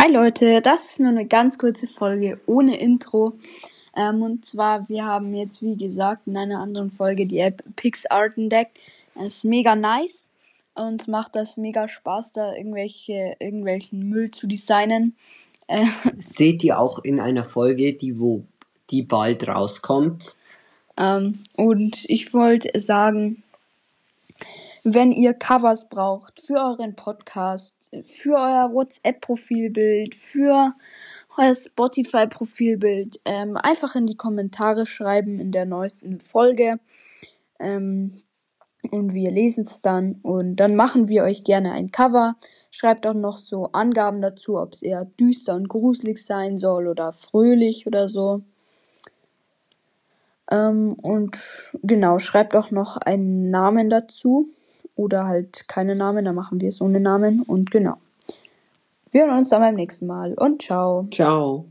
Hi Leute, das ist nur eine ganz kurze Folge ohne Intro. Ähm, und zwar, wir haben jetzt, wie gesagt, in einer anderen Folge die App PixArt entdeckt. Es ist mega nice. und macht das mega Spaß, da irgendwelche, irgendwelchen Müll zu designen. Äh, Seht ihr auch in einer Folge, die wo die bald rauskommt. Ähm, und ich wollte sagen, wenn ihr Covers braucht für euren Podcast, für euer WhatsApp-Profilbild, für euer Spotify-Profilbild, ähm, einfach in die Kommentare schreiben in der neuesten Folge. Ähm, und wir lesen es dann und dann machen wir euch gerne ein Cover. Schreibt auch noch so Angaben dazu, ob es eher düster und gruselig sein soll oder fröhlich oder so. Ähm, und genau, schreibt auch noch einen Namen dazu oder halt keine Namen, dann machen wir es ohne Namen und genau. Wir hören uns dann beim nächsten Mal und ciao. Ciao.